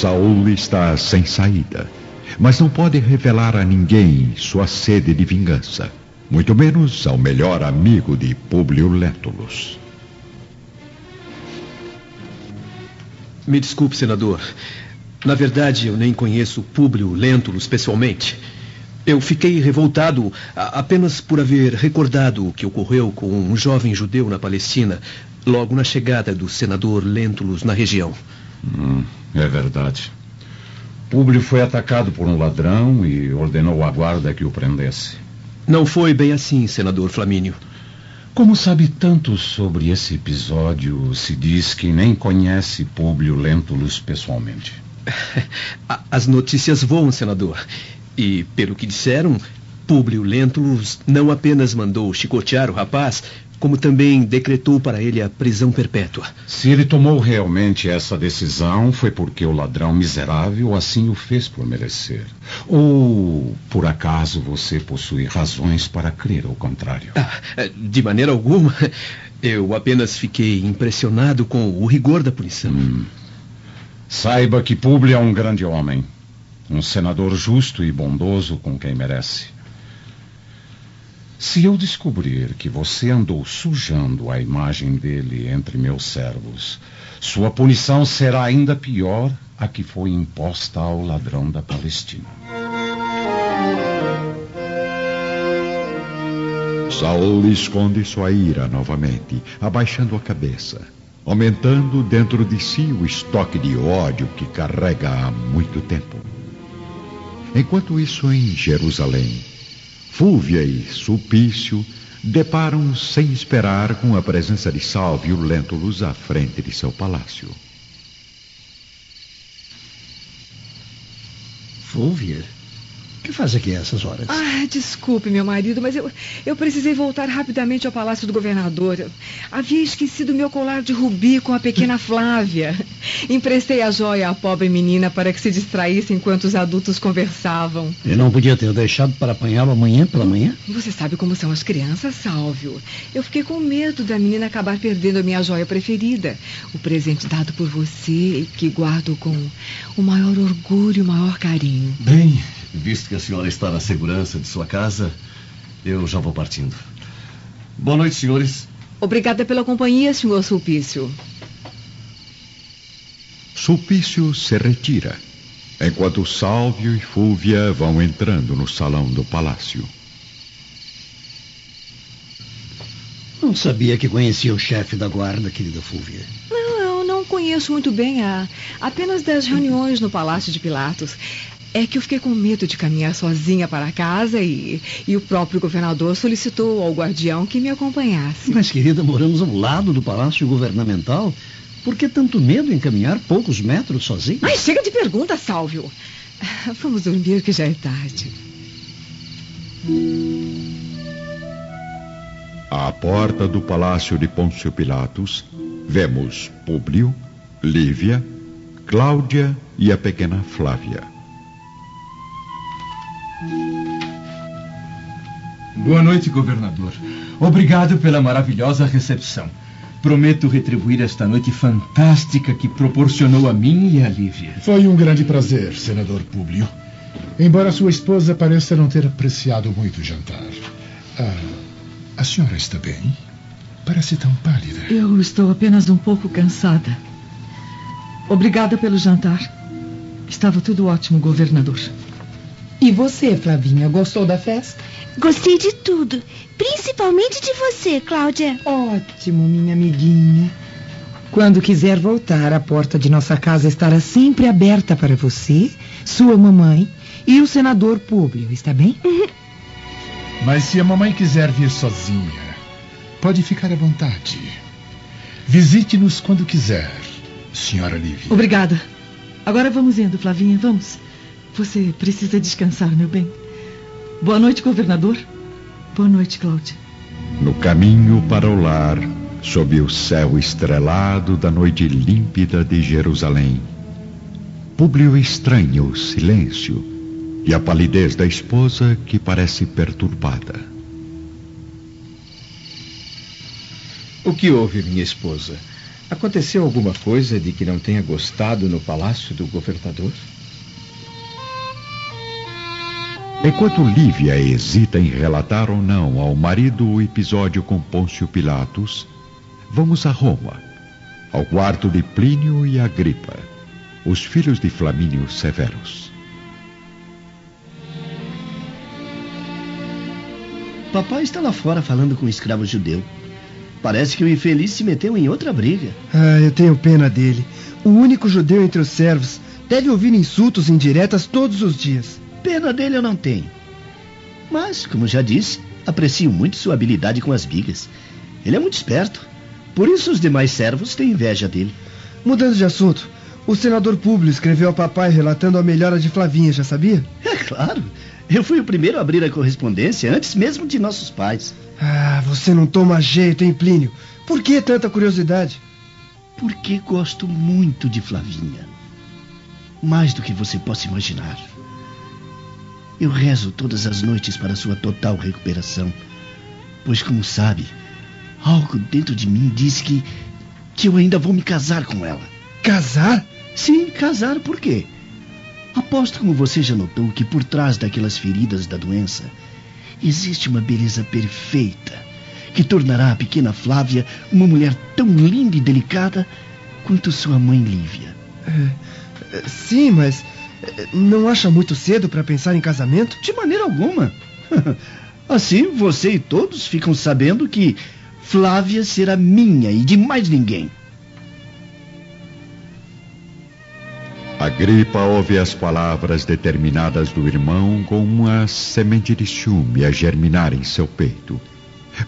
Saul está sem saída, mas não pode revelar a ninguém sua sede de vingança, muito menos ao melhor amigo de Públio Lentulus. Me desculpe, senador. Na verdade, eu nem conheço Públio Lentulus pessoalmente. Eu fiquei revoltado apenas por haver recordado o que ocorreu com um jovem judeu na Palestina, logo na chegada do senador Lentulus na região. Hum, é verdade. Públio foi atacado por um ladrão e ordenou à guarda que o prendesse. Não foi bem assim, senador Flamínio. Como sabe tanto sobre esse episódio, se diz que nem conhece Públio Lentulus pessoalmente. As notícias voam, senador. E, pelo que disseram, Públio Lentulus não apenas mandou chicotear o rapaz, como também decretou para ele a prisão perpétua. Se ele tomou realmente essa decisão, foi porque o ladrão miserável assim o fez por merecer. Ou, por acaso, você possui razões para crer o contrário? Ah, de maneira alguma. Eu apenas fiquei impressionado com o rigor da punição. Hum. Saiba que Públio é um grande homem. Um senador justo e bondoso com quem merece. Se eu descobrir que você andou sujando a imagem dele entre meus servos, sua punição será ainda pior a que foi imposta ao ladrão da Palestina. Saul esconde sua ira novamente, abaixando a cabeça, aumentando dentro de si o estoque de ódio que carrega há muito tempo. Enquanto isso, em Jerusalém, Fúvia e Sulpício deparam sem esperar com a presença de Salvio Lentulus à frente de seu palácio. Fúvia? O que faz aqui a essas horas? Ah, desculpe, meu marido, mas eu, eu precisei voltar rapidamente ao palácio do governador. Havia esquecido meu colar de rubi com a pequena Flávia. Emprestei a joia à pobre menina para que se distraísse enquanto os adultos conversavam. E não podia ter deixado para apanhá-lo amanhã pela manhã? Você sabe como são as crianças, Sálvio. Eu fiquei com medo da menina acabar perdendo a minha joia preferida. O presente dado por você, que guardo com o maior orgulho e o maior carinho. Bem, Visto que a senhora está na segurança de sua casa, eu já vou partindo. Boa noite, senhores. Obrigada pela companhia, senhor Sulpício. Sulpício se retira, enquanto Sálvio e Fúvia vão entrando no salão do palácio. Não sabia que conhecia o chefe da guarda, querida Fúvia. Não, eu não conheço muito bem a apenas das reuniões no Palácio de Pilatos. É que eu fiquei com medo de caminhar sozinha para casa e, e o próprio governador solicitou ao guardião que me acompanhasse. Mas, querida, moramos ao lado do palácio governamental. Por que tanto medo em caminhar poucos metros sozinha? Mas chega de pergunta, Sálvio. Vamos dormir que já é tarde. À porta do palácio de Pôncio Pilatos, vemos Públio, Lívia, Cláudia e a pequena Flávia. Boa noite, governador. Obrigado pela maravilhosa recepção. Prometo retribuir esta noite fantástica que proporcionou a mim e a Lívia. Foi um grande prazer, senador Públio. Embora sua esposa pareça não ter apreciado muito o jantar. Ah, a senhora está bem? Parece tão pálida. Eu estou apenas um pouco cansada. Obrigada pelo jantar. Estava tudo ótimo, governador. E você, Flavinha, gostou da festa? Gostei de tudo, principalmente de você, Cláudia. Ótimo, minha amiguinha. Quando quiser voltar, a porta de nossa casa estará sempre aberta para você, sua mamãe e o senador Públio, está bem? Uhum. Mas se a mamãe quiser vir sozinha, pode ficar à vontade. Visite-nos quando quiser, senhora Lívia. Obrigada. Agora vamos indo, Flavinha, vamos. Você precisa descansar, meu bem. Boa noite, governador. Boa noite, Cláudia. No caminho para o lar, sob o céu estrelado da noite límpida de Jerusalém, Públio estranha o silêncio e a palidez da esposa que parece perturbada. O que houve, minha esposa? Aconteceu alguma coisa de que não tenha gostado no palácio do governador? Enquanto Lívia hesita em relatar ou não ao marido o episódio com Pôncio Pilatos, vamos a Roma, ao quarto de Plínio e Agripa, os filhos de Flamínio Severus. Papai está lá fora falando com um escravo judeu. Parece que o infeliz se meteu em outra briga. Ah, eu tenho pena dele. O único judeu entre os servos deve ouvir insultos indiretas todos os dias. Pena dele eu não tenho. Mas, como já disse, aprecio muito sua habilidade com as bigas. Ele é muito esperto. Por isso os demais servos têm inveja dele. Mudando de assunto, o senador Públio escreveu ao papai relatando a melhora de Flavinha, já sabia? É claro. Eu fui o primeiro a abrir a correspondência antes mesmo de nossos pais. Ah, você não toma jeito, hein, Plínio? Por que tanta curiosidade? Porque gosto muito de Flavinha. Mais do que você possa imaginar. Eu rezo todas as noites para sua total recuperação. Pois, como sabe, algo dentro de mim diz que, que eu ainda vou me casar com ela. Casar? Sim, casar por quê? Aposto como você já notou que por trás daquelas feridas da doença existe uma beleza perfeita que tornará a pequena Flávia uma mulher tão linda e delicada quanto sua mãe Lívia. É, sim, mas é, não acha muito cedo para pensar em casamento? De maneira alguma. Assim você e todos ficam sabendo que Flávia será minha e de mais ninguém. Agripa ouve as palavras determinadas do irmão com uma semente de ciúme a germinar em seu peito.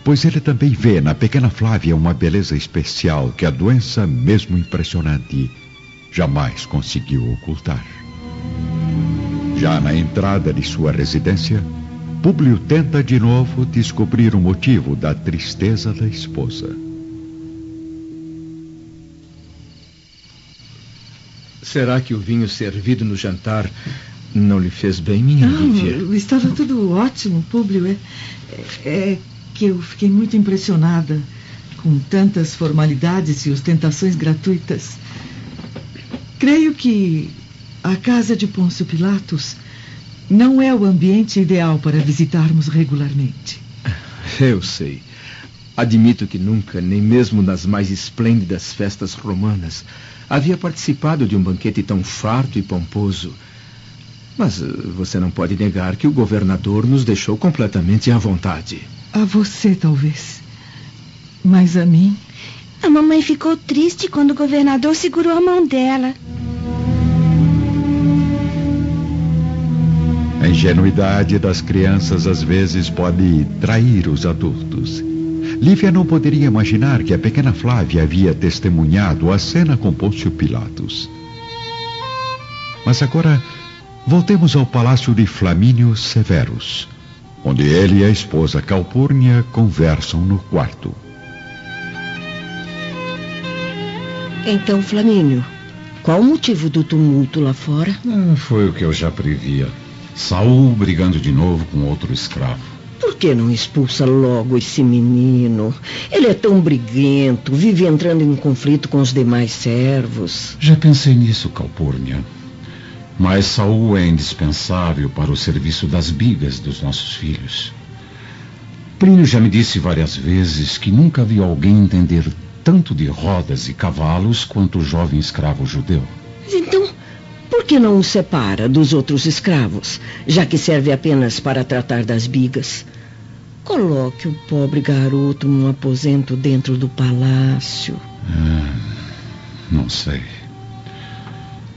Pois ele também vê na pequena Flávia uma beleza especial que a doença, mesmo impressionante, jamais conseguiu ocultar. Já na entrada de sua residência, Públio tenta de novo descobrir o motivo da tristeza da esposa. Será que o vinho servido no jantar não lhe fez bem, minha não, Lívia? Estava tudo ótimo, Públio. É, é que eu fiquei muito impressionada com tantas formalidades e ostentações gratuitas. Creio que a casa de Pôncio Pilatos não é o ambiente ideal para visitarmos regularmente. Eu sei. Admito que nunca, nem mesmo nas mais esplêndidas festas romanas, havia participado de um banquete tão farto e pomposo. Mas uh, você não pode negar que o governador nos deixou completamente à vontade. A você, talvez. Mas a mim. A mamãe ficou triste quando o governador segurou a mão dela. A ingenuidade das crianças às vezes pode trair os adultos. Lívia não poderia imaginar que a pequena Flávia havia testemunhado a cena com Pôncio Pilatos. Mas agora, voltemos ao palácio de Flamínio Severus, onde ele e a esposa Calpurnia conversam no quarto. Então, Flamínio, qual o motivo do tumulto lá fora? Ah, foi o que eu já previa. Saul brigando de novo com outro escravo. Por que não expulsa logo esse menino? Ele é tão briguento, vive entrando em conflito com os demais servos. Já pensei nisso, Calpurnia. Mas Saul é indispensável para o serviço das bigas dos nossos filhos. Plínio já me disse várias vezes que nunca viu alguém entender tanto de rodas e cavalos quanto o jovem escravo judeu. Então, por que não o separa dos outros escravos, já que serve apenas para tratar das bigas? Coloque o pobre garoto num aposento dentro do palácio. Ah, não sei.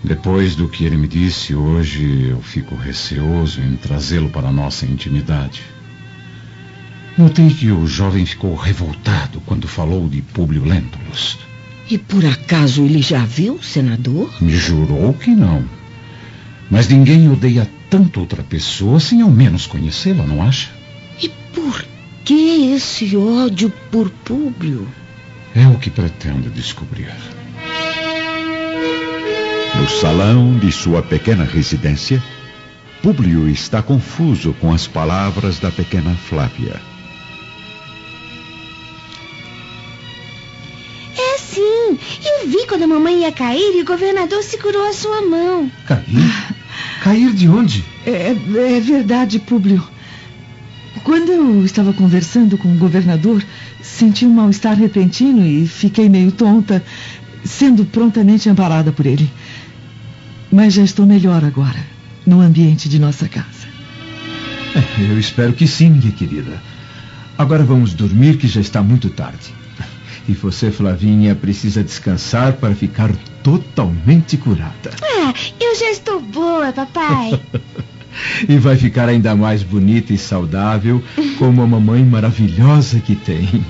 Depois do que ele me disse hoje, eu fico receoso em trazê-lo para a nossa intimidade. Notei que o jovem ficou revoltado quando falou de Públio Lentulus. E por acaso ele já viu, senador? Me jurou que não. Mas ninguém odeia tanto outra pessoa sem ao menos conhecê-la, não acha? E por que esse ódio por Públio? É o que pretendo descobrir. No salão de sua pequena residência, Públio está confuso com as palavras da pequena Flávia. Quando a mamãe ia cair e o governador segurou a sua mão. Cair? Cair de onde? É, é verdade, Públio. Quando eu estava conversando com o governador, senti um mal-estar repentino e fiquei meio tonta, sendo prontamente amparada por ele. Mas já estou melhor agora, no ambiente de nossa casa. É, eu espero que sim, minha querida. Agora vamos dormir, que já está muito tarde. E você, Flavinha, precisa descansar para ficar totalmente curada. Ah, eu já estou boa, papai. e vai ficar ainda mais bonita e saudável, como a mamãe maravilhosa que tem.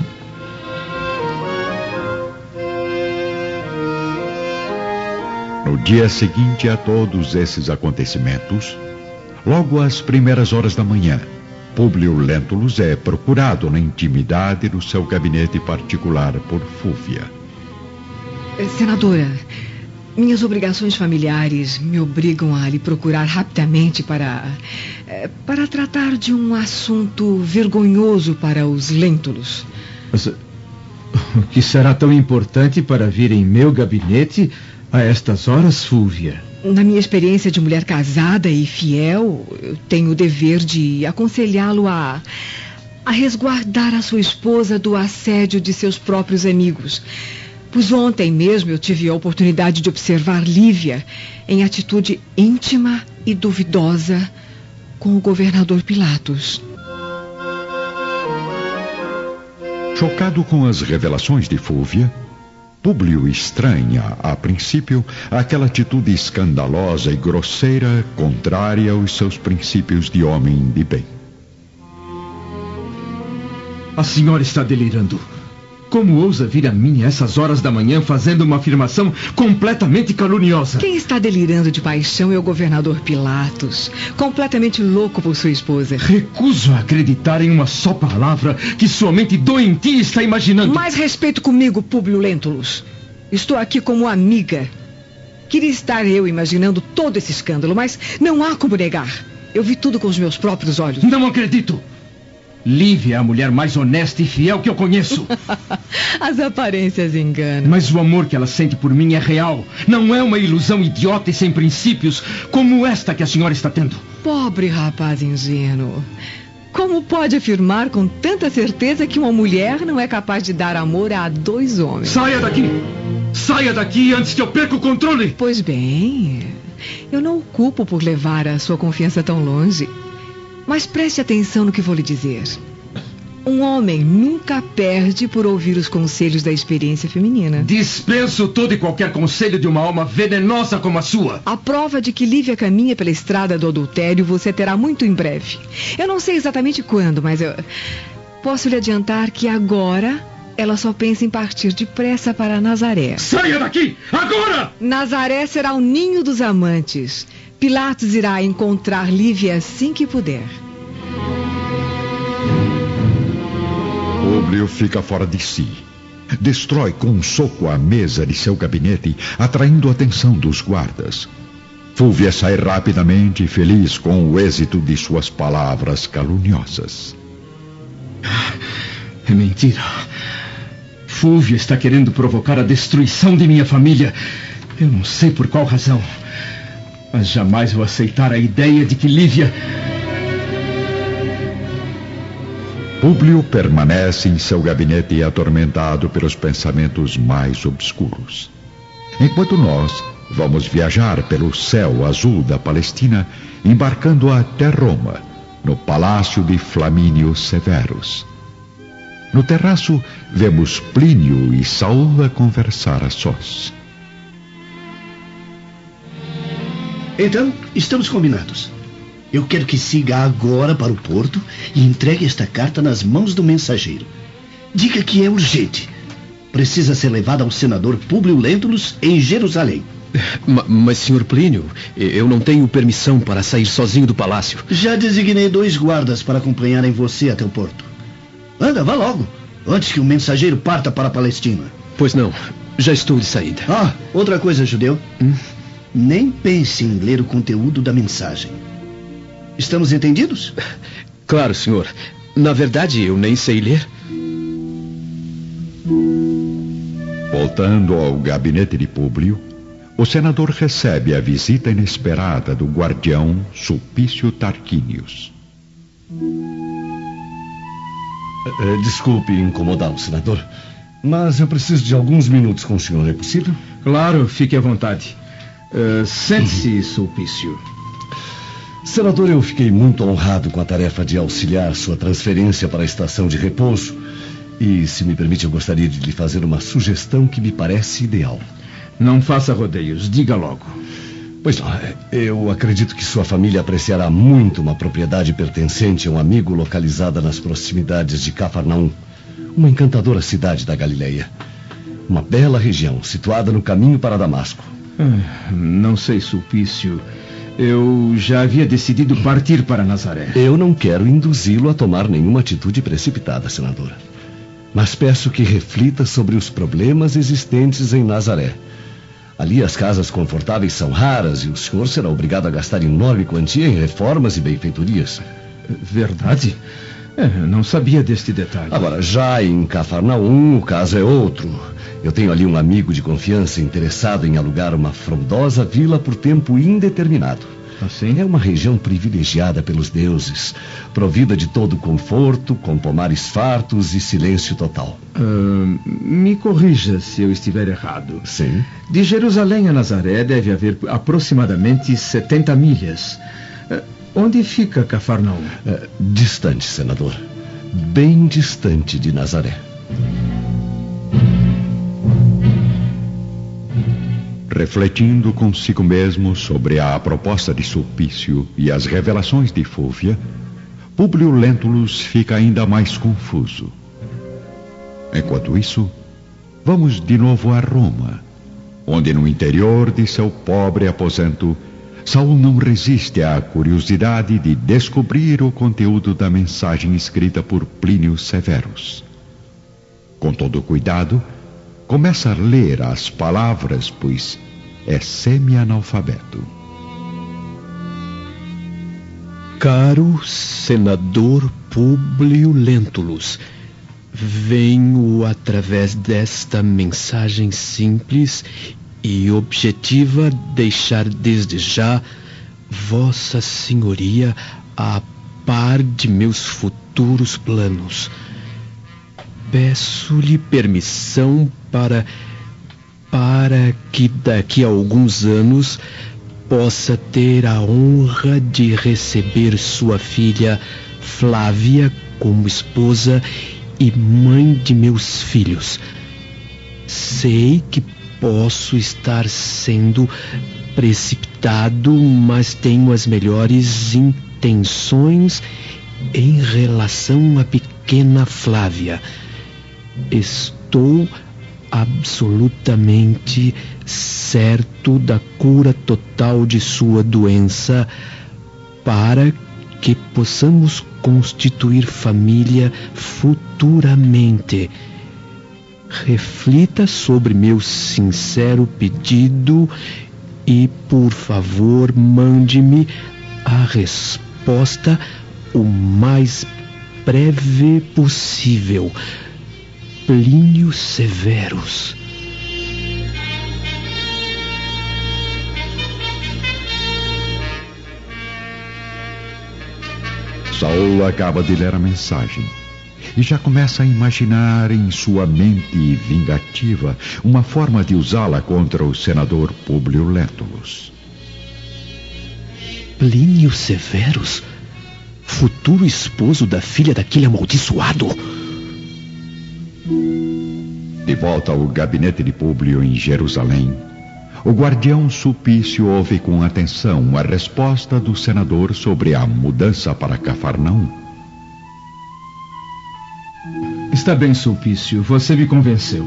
No dia seguinte a todos esses acontecimentos, logo às primeiras horas da manhã, Públio Lentulus é procurado na intimidade do seu gabinete particular por Fúvia. Senadora, minhas obrigações familiares me obrigam a lhe procurar rapidamente para. eh, para tratar de um assunto vergonhoso para os Lentulus. Mas, o que será tão importante para vir em meu gabinete a estas horas, Fúvia? Na minha experiência de mulher casada e fiel, eu tenho o dever de aconselhá-lo a. a resguardar a sua esposa do assédio de seus próprios amigos. Pois ontem mesmo eu tive a oportunidade de observar Lívia em atitude íntima e duvidosa com o governador Pilatos. Chocado com as revelações de Fúvia, Públio estranha, a princípio, aquela atitude escandalosa e grosseira contrária aos seus princípios de homem de bem. A senhora está delirando. Como ousa vir a mim a essas horas da manhã fazendo uma afirmação completamente caluniosa? Quem está delirando de paixão é o governador Pilatos, completamente louco por sua esposa. Recuso a acreditar em uma só palavra que sua mente doentia está imaginando. Mais respeito comigo, Públio Lentulus. Estou aqui como amiga. Queria estar eu imaginando todo esse escândalo, mas não há como negar. Eu vi tudo com os meus próprios olhos. Não acredito! Lívia é a mulher mais honesta e fiel que eu conheço. As aparências enganam. Mas o amor que ela sente por mim é real. Não é uma ilusão idiota e sem princípios, como esta que a senhora está tendo. Pobre rapaz ingênuo. Como pode afirmar com tanta certeza que uma mulher não é capaz de dar amor a dois homens? Saia daqui! Saia daqui antes que eu perca o controle! Pois bem, eu não o culpo por levar a sua confiança tão longe. Mas preste atenção no que vou lhe dizer. Um homem nunca perde por ouvir os conselhos da experiência feminina. Dispenso todo e qualquer conselho de uma alma venenosa como a sua. A prova de que Lívia caminha pela estrada do adultério você terá muito em breve. Eu não sei exatamente quando, mas eu posso lhe adiantar que agora ela só pensa em partir depressa para Nazaré. Saia daqui! Agora! Nazaré será o ninho dos amantes. Pilatos irá encontrar Lívia assim que puder. Públio fica fora de si. Destrói com um soco a mesa de seu gabinete, atraindo a atenção dos guardas. Fúvia sai rapidamente, feliz com o êxito de suas palavras caluniosas. É mentira. Fúvia está querendo provocar a destruição de minha família. Eu não sei por qual razão. Mas jamais vou aceitar a ideia de que Lívia. Públio permanece em seu gabinete atormentado pelos pensamentos mais obscuros. Enquanto nós vamos viajar pelo céu azul da Palestina, embarcando até Roma, no palácio de Flamínio Severus. No terraço, vemos Plínio e Saul a conversar a sós. Então, estamos combinados. Eu quero que siga agora para o porto e entregue esta carta nas mãos do mensageiro. Diga que é urgente. Precisa ser levada ao senador Públio Lentulus em Jerusalém. Ma- Mas, senhor Plínio, eu não tenho permissão para sair sozinho do palácio. Já designei dois guardas para acompanharem você até o porto. Anda, vá logo, antes que o mensageiro parta para a Palestina. Pois não, já estou de saída. Ah, outra coisa, judeu. Nem pense em ler o conteúdo da mensagem. Estamos entendidos? Claro, senhor. Na verdade, eu nem sei ler. Voltando ao gabinete de Públio, o senador recebe a visita inesperada do guardião Sulpício Tarquínios. É, desculpe incomodá-lo, senador, mas eu preciso de alguns minutos com o senhor, é possível? Claro, fique à vontade. Uh, Sente-se, Sulpício. Senador, eu fiquei muito honrado com a tarefa de auxiliar sua transferência para a estação de repouso. E, se me permite, eu gostaria de lhe fazer uma sugestão que me parece ideal. Não faça rodeios, diga logo. Pois não, eu acredito que sua família apreciará muito uma propriedade pertencente a um amigo localizada nas proximidades de Cafarnaum, uma encantadora cidade da Galileia. Uma bela região, situada no caminho para Damasco. Não sei, Sulpício. Eu já havia decidido partir para Nazaré. Eu não quero induzi-lo a tomar nenhuma atitude precipitada, senador. Mas peço que reflita sobre os problemas existentes em Nazaré. Ali as casas confortáveis são raras e o senhor será obrigado a gastar enorme quantia em reformas e benfeitorias. Verdade? É, não sabia deste detalhe. Agora, já em Cafarnaum, o caso é outro. Eu tenho ali um amigo de confiança interessado em alugar uma frondosa vila por tempo indeterminado. Assim? É uma região privilegiada pelos deuses, provida de todo conforto, com pomares fartos e silêncio total. Uh, me corrija se eu estiver errado. Sim. De Jerusalém a Nazaré deve haver aproximadamente 70 milhas. Uh, onde fica Cafarnaum? Uh, distante, senador. Bem distante de Nazaré. Refletindo consigo mesmo sobre a proposta de Sulpício e as revelações de Fúvia, Públio Lentulus fica ainda mais confuso. Enquanto isso, vamos de novo a Roma, onde no interior de seu pobre aposento, Saul não resiste à curiosidade de descobrir o conteúdo da mensagem escrita por Plínio Severus. Com todo cuidado, começa a ler as palavras, pois é semi-analfabeto. Caro senador Públio Lentulus, venho através desta mensagem simples e objetiva deixar desde já Vossa Senhoria a par de meus futuros planos. Peço-lhe permissão para para que daqui a alguns anos possa ter a honra de receber sua filha Flávia como esposa e mãe de meus filhos. Sei que posso estar sendo precipitado, mas tenho as melhores intenções em relação à pequena Flávia. Estou absolutamente certo da cura total de sua doença para que possamos constituir família futuramente. Reflita sobre meu sincero pedido e, por favor, mande-me a resposta o mais breve possível. Plínio Severus. Saul acaba de ler a mensagem e já começa a imaginar em sua mente vingativa uma forma de usá-la contra o senador Públio Lentulus. Plínio Severus? Futuro esposo da filha daquele amaldiçoado? De volta ao gabinete de Públio em Jerusalém, o guardião Sulpício ouve com atenção a resposta do senador sobre a mudança para Cafarnaum. Está bem, Sulpício, você me convenceu.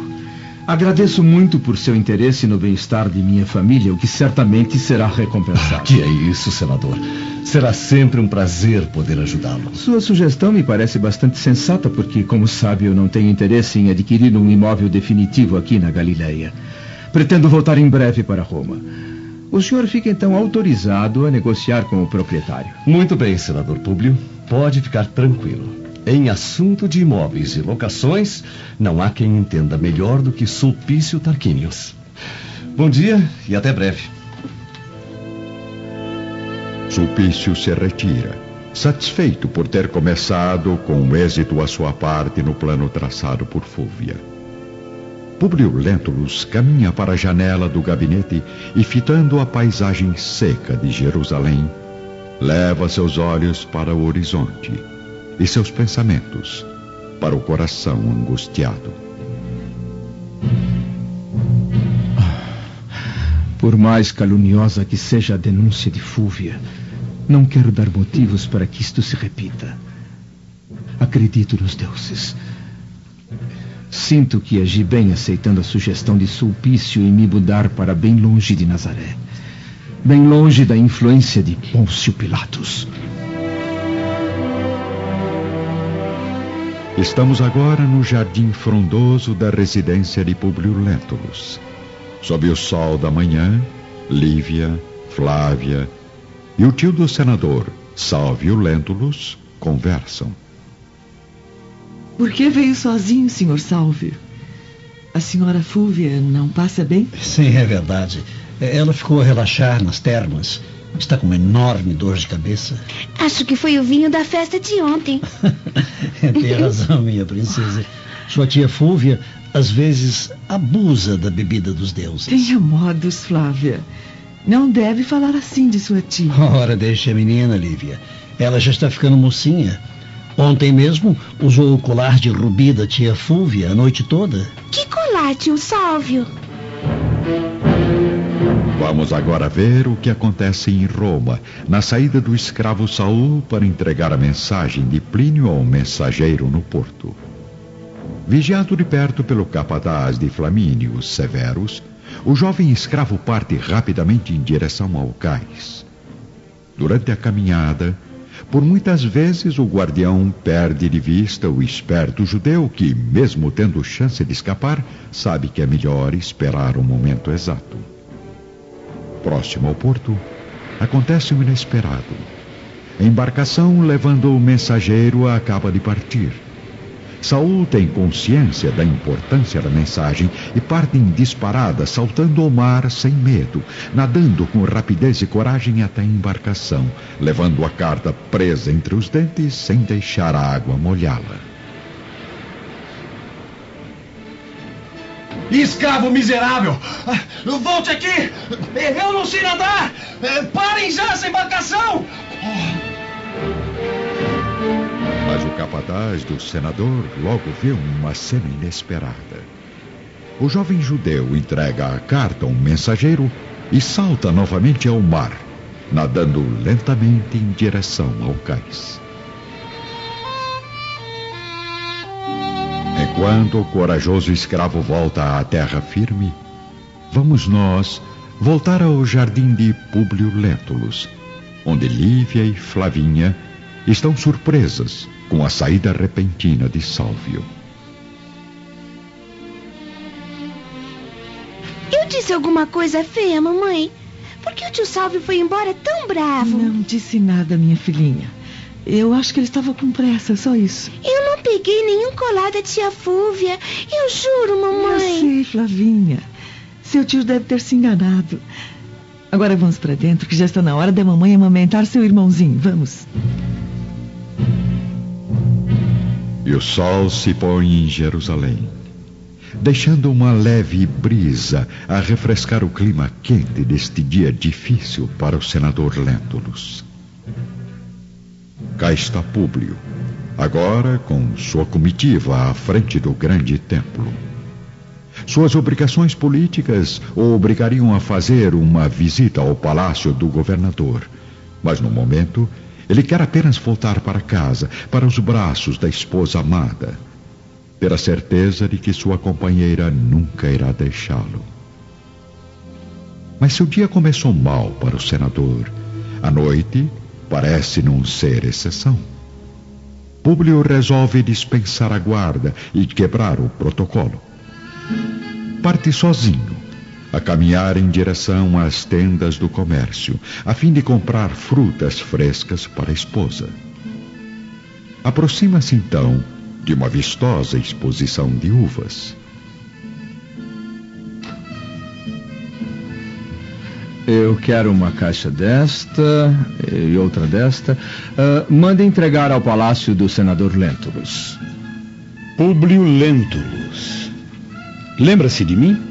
Agradeço muito por seu interesse no bem-estar de minha família, o que certamente será recompensado. Que é isso, senador. Será sempre um prazer poder ajudá-lo. Sua sugestão me parece bastante sensata, porque, como sabe, eu não tenho interesse em adquirir um imóvel definitivo aqui na Galileia. Pretendo voltar em breve para Roma. O senhor fica então autorizado a negociar com o proprietário. Muito bem, senador Públio. Pode ficar tranquilo. Em assunto de imóveis e locações, não há quem entenda melhor do que Sulpício Tarquinius. Bom dia e até breve. Sulpício se retira, satisfeito por ter começado com êxito a sua parte no plano traçado por Fúvia. Publio Lentulus caminha para a janela do gabinete e, fitando a paisagem seca de Jerusalém, leva seus olhos para o horizonte e seus pensamentos para o coração angustiado. Por mais caluniosa que seja a denúncia de Fúvia, não quero dar motivos para que isto se repita. Acredito nos deuses. Sinto que agi bem aceitando a sugestão de Sulpício em me mudar para bem longe de Nazaré. Bem longe da influência de Pôncio Pilatos. Estamos agora no jardim frondoso da residência de Publio Lentulus. Sob o sol da manhã, Lívia, Flávia e o tio do senador, Salvio Lentulus, conversam. Por que veio sozinho, senhor Salvio? A senhora Fúvia não passa bem? Sim, é verdade. Ela ficou a relaxar nas termas. Está com uma enorme dor de cabeça. Acho que foi o vinho da festa de ontem. Tem razão, minha princesa. Sua tia Fúvia, às vezes, abusa da bebida dos deuses. Tenha modos, Flávia. Não deve falar assim de sua tia. Ora, deixe a menina, Lívia. Ela já está ficando mocinha. Ontem mesmo usou o colar de rubi da tia Fúvia a noite toda. Que colar, tio Sálvio? Vamos agora ver o que acontece em Roma, na saída do escravo Saul para entregar a mensagem de Plínio ao mensageiro no porto. Vigiado de perto pelo capataz de Flamínio Severus, o jovem escravo parte rapidamente em direção ao cais. Durante a caminhada, por muitas vezes o guardião perde de vista o esperto judeu que, mesmo tendo chance de escapar, sabe que é melhor esperar o momento exato. Próximo ao porto, acontece o inesperado. A embarcação levando o mensageiro acaba de partir. Saul tem consciência da importância da mensagem e parte em disparada, saltando ao mar sem medo, nadando com rapidez e coragem até a embarcação, levando a carta presa entre os dentes sem deixar a água molhá-la. Escravo miserável! Volte aqui! Eu não sei nadar! Parem já essa embarcação! Capataz do senador logo vê uma cena inesperada. O jovem judeu entrega a carta a um mensageiro e salta novamente ao mar, nadando lentamente em direção ao cais. Enquanto o corajoso escravo volta à terra firme, vamos nós voltar ao jardim de Públio Lentulus, onde Lívia e Flavinha estão surpresas com a saída repentina de Salvio. Eu disse alguma coisa feia, mamãe? Por que o tio Salvio foi embora tão bravo? Não disse nada, minha filhinha. Eu acho que ele estava com pressa, só isso. Eu não peguei nenhum colar da tia Fúvia. Eu juro, mamãe. Eu sei, Flavinha. Seu tio deve ter se enganado. Agora vamos para dentro, que já está na hora da mamãe amamentar seu irmãozinho. Vamos. E o sol se põe em Jerusalém, deixando uma leve brisa a refrescar o clima quente deste dia difícil para o senador Lentulus. Cá está Públio, agora com sua comitiva à frente do grande templo. Suas obrigações políticas o obrigariam a fazer uma visita ao palácio do governador, mas no momento ele quer apenas voltar para casa, para os braços da esposa amada, ter a certeza de que sua companheira nunca irá deixá-lo. Mas seu dia começou mal para o senador. A noite parece não ser exceção. Públio resolve dispensar a guarda e quebrar o protocolo. Parte sozinho, a caminhar em direção às tendas do comércio, a fim de comprar frutas frescas para a esposa. Aproxima-se então de uma vistosa exposição de uvas. Eu quero uma caixa desta e outra desta. Uh, manda entregar ao palácio do senador Lentulus. Públio Lentulus. Lembra-se de mim?